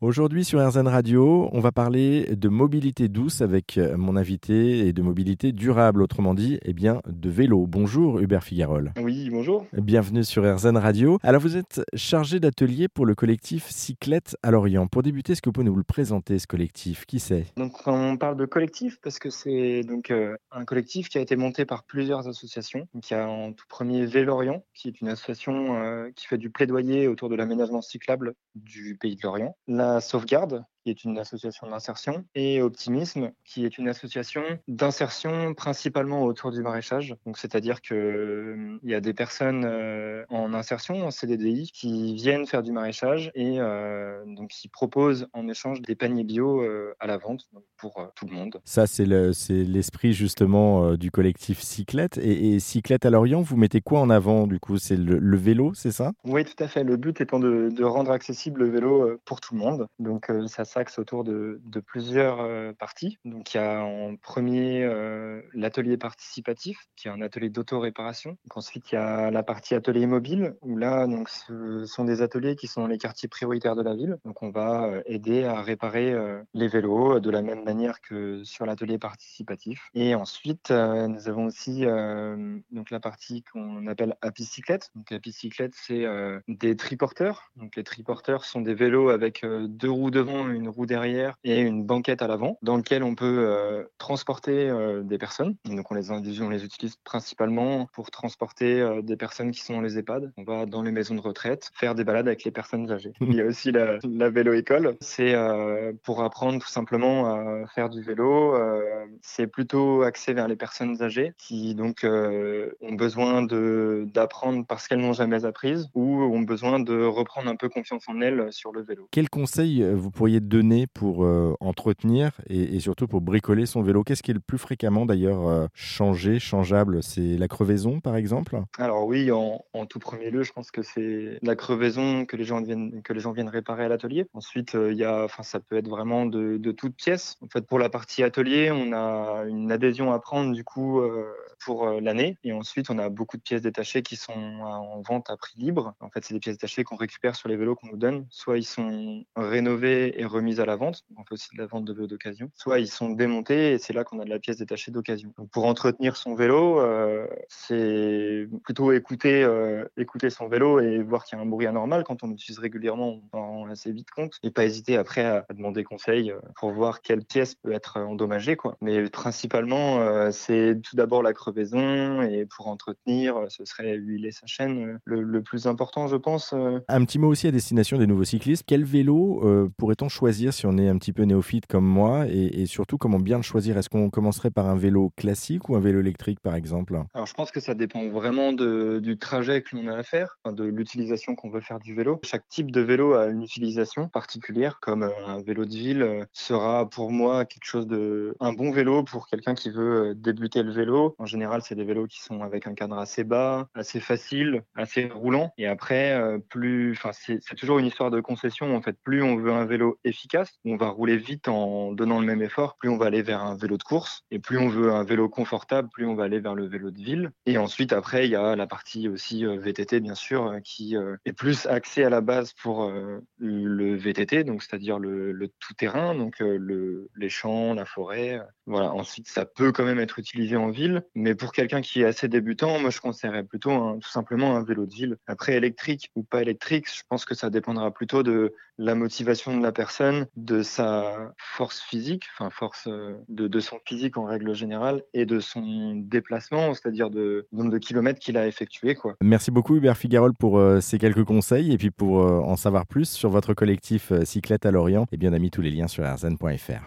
Aujourd'hui sur RZN Radio, on va parler de mobilité douce avec euh, mon invité et de mobilité durable, autrement dit, eh bien, de vélo. Bonjour Hubert Figarol. Oui, bonjour. Bienvenue sur RZN Radio. Alors vous êtes chargé d'atelier pour le collectif Cyclette à Lorient. Pour débuter, est-ce que vous pouvez nous le présenter, ce collectif? Qui c'est? Donc on parle de collectif parce que c'est donc euh, un collectif qui a été monté par plusieurs associations. Donc, il y a en tout premier Vélorient, qui est une association euh, qui fait du plaidoyer autour de l'aménagement cyclable du pays de Lorient. Sauvegarde, qui est une association d'insertion, et Optimisme, qui est une association d'insertion principalement autour du maraîchage. Donc, c'est-à-dire qu'il euh, y a des personnes euh, en insertion, en CDDI, qui viennent faire du maraîchage et euh, donc qui proposent en échange des paniers bio à la vente pour tout le monde. Ça, c'est l'esprit justement du collectif Cyclette. Et, Cyclette à Lorient, vous mettez quoi en avant du coup? C'est le, vélo, c'est ça? Oui, tout à fait. Le but étant de, de, rendre accessible le vélo pour tout le monde. Donc, ça s'axe autour de, plusieurs euh, parties. Donc, il y a en premier euh, l'atelier participatif, qui est un atelier d'auto-réparation. Ensuite, il y a la partie atelier mobile, où là, donc, ce sont des ateliers qui sont dans les quartiers prioritaires de la ville. Donc, on va euh, aider à réparer les vélos de la même manière que sur l'atelier participatif. Et ensuite, nous avons aussi donc la partie qu'on appelle Happy Cyclette. Donc, Happy Cyclette, c'est des triporteurs. Donc, les triporteurs sont des vélos avec deux roues devant, une roue derrière et une banquette à l'avant dans lequel on peut euh, transporter euh, des personnes. donc on les, on les utilise principalement pour transporter euh, des personnes qui sont dans les EHPAD. On va dans les maisons de retraite faire des balades avec les personnes âgées. Il y a aussi la, la vélo-école. C'est pour apprendre tout simplement à faire du vélo. c'est plutôt axé vers les personnes âgées qui donc ont besoin d'apprendre parce qu'elles n'ont jamais appris ou ont besoin de reprendre un peu confiance en elles sur le vélo. Quel conseil vous pourriez donner pour euh, entretenir et, surtout pour bricoler son vélo Qu'est-ce qui est le plus fréquemment d'ailleurs euh, changé, changeable? C'est la crevaison par exemple? Alors oui, en, tout premier lieu, je pense que c'est la crevaison que les gens viennent, que les gens viennent réparer à l'atelier. Ensuite, euh, il enfin, ça peut être vraiment de, toutes pièces. En fait, pour la partie atelier, on a une adhésion à prendre du coup pour l'année. Et ensuite, on a beaucoup de pièces détachées qui sont en vente à prix libre. En fait, c'est des pièces détachées qu'on récupère sur les vélos qu'on nous donne. Soit ils sont rénovés et remis à la vente. On fait aussi de la vente de vélos d'occasion. Soit ils sont démontés et c'est là qu'on a de la pièce détachée d'occasion. Pour entretenir son vélo, euh, c'est plutôt écouter, euh, écouter son vélo et voir qu'il y a un bruit anormal. Quand on l'utilise régulièrement, on en rend assez vite compte. Et pas hésiter après à, demander conseil euh, pour voir quelle pièce peut être endommagée. Quoi. Mais principalement, c'est tout d'abord la crevaison et pour entretenir, ce serait huiler sa chaîne le plus important, je pense. Un petit mot aussi à destination des nouveaux cyclistes. Quel vélo pourrait-on choisir si on est un petit peu néophyte comme moi et, surtout comment bien le choisir? Est-ce qu'on commencerait par un vélo classique ou un vélo électrique par exemple? Alors je pense que ça dépend vraiment du trajet que l'on a à faire, de l'utilisation qu'on veut faire du vélo. Chaque type de vélo a une utilisation particulière, comme euh, un vélo de ville euh, sera pour moi quelque chose de un bon vélo pour quelqu'un qui veut euh, débuter le vélo. En général, c'est des vélos qui sont avec un cadre assez bas, assez facile, assez roulant. Et après, plus, enfin c'est toujours une histoire de concession. En fait, plus on veut un vélo efficace, on va rouler vite en donnant le même effort, plus on va aller vers un vélo de course. Et plus on veut un vélo confortable, plus on va aller vers le vélo de ville. Et ensuite, après, il y a la partie aussi euh, VTT, bien sûr, euh, qui euh, est plus axée à la base pour le VTT, donc c'est-à-dire le, tout-terrain, donc le, les champs, la forêt. Voilà. Ensuite, ça peut quand même être utilisé en ville, mais pour quelqu'un qui est assez débutant, moi, je conseillerais plutôt tout simplement un vélo de ville. Après, électrique ou pas électrique, je pense que ça dépendra plutôt de la motivation de la personne, de sa force physique, enfin force euh, de, son physique en règle générale, et de son déplacement, c'est-à-dire de nombre de kilomètres qu'il a effectué. Merci beaucoup Hubert Figarol pour euh, ces quelques conseils et puis pour euh, en savoir plus sur votre collectif Cyclette à Lorient, et bien on a mis tous les liens sur rzn.fr.